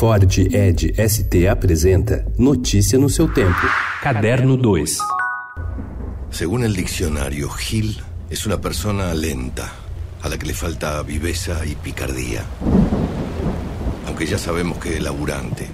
Ford Ed ST apresenta Notícia no seu tempo. Caderno 2. Según el diccionario, Gil es una persona lenta, a la que le falta viveza y picardía. Aunque ya sabemos que es laburante.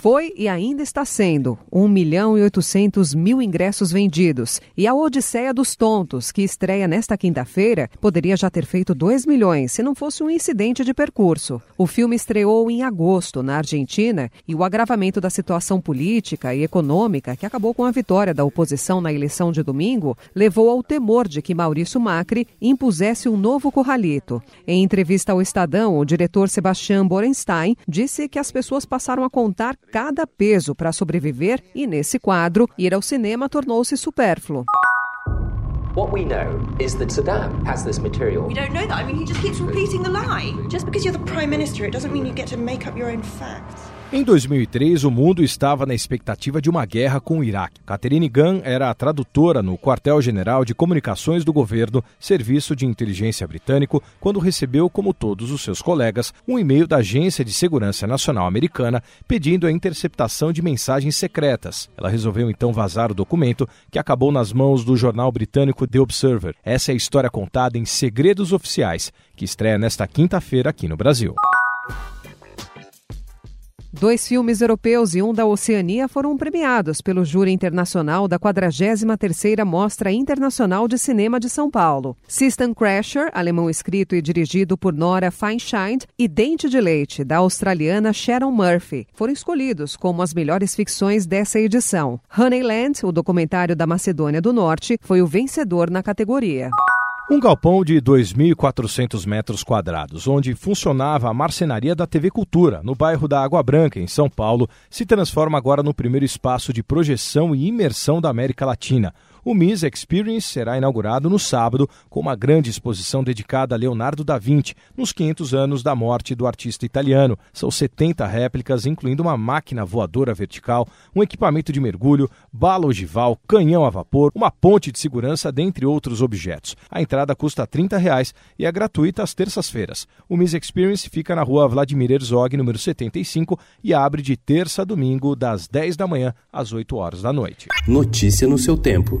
Foi e ainda está sendo 1 milhão e 800 mil ingressos vendidos. E a Odisseia dos Tontos, que estreia nesta quinta-feira, poderia já ter feito 2 milhões se não fosse um incidente de percurso. O filme estreou em agosto, na Argentina, e o agravamento da situação política e econômica, que acabou com a vitória da oposição na eleição de domingo, levou ao temor de que Maurício Macri impusesse um novo corralito. Em entrevista ao Estadão, o diretor Sebastião Borenstein disse que as pessoas passaram a contar cada peso para sobreviver e, nesse quadro, ir ao cinema tornou-se supérfluo. What we know is that Saddam has this material. We don't know that. I mean, he just keeps repeating the lie. Just because you're the prime minister, it doesn't mean you get to make up your own facts. Em 2003, o mundo estava na expectativa de uma guerra com o Iraque. Catherine Gunn era a tradutora no Quartel-General de Comunicações do Governo, Serviço de Inteligência Britânico, quando recebeu, como todos os seus colegas, um e-mail da Agência de Segurança Nacional Americana pedindo a interceptação de mensagens secretas. Ela resolveu então vazar o documento, que acabou nas mãos do jornal britânico The Observer. Essa é a história contada em Segredos Oficiais, que estreia nesta quinta-feira aqui no Brasil. Dois filmes europeus e um da Oceania foram premiados pelo Júri Internacional da 43ª Mostra Internacional de Cinema de São Paulo. System Crasher, alemão escrito e dirigido por Nora Feinscheid, e Dente de Leite, da australiana Sharon Murphy, foram escolhidos como as melhores ficções dessa edição. Honeyland, o documentário da Macedônia do Norte, foi o vencedor na categoria. Um galpão de 2.400 metros quadrados, onde funcionava a marcenaria da TV Cultura, no bairro da Água Branca, em São Paulo, se transforma agora no primeiro espaço de projeção e imersão da América Latina. O MIS Experience será inaugurado no sábado com uma grande exposição dedicada a Leonardo da Vinci, nos 500 anos da morte do artista italiano. São 70 réplicas, incluindo uma máquina voadora vertical, um equipamento de mergulho, bala ogival, canhão a vapor, uma ponte de segurança, dentre outros objetos. A entrada custa 30 reais e é gratuita às terças-feiras. O MIS Experience fica na rua Vladimir Herzog, número 75, e abre de terça a domingo, das 10 da manhã às 8 horas da noite. Notícia no seu tempo.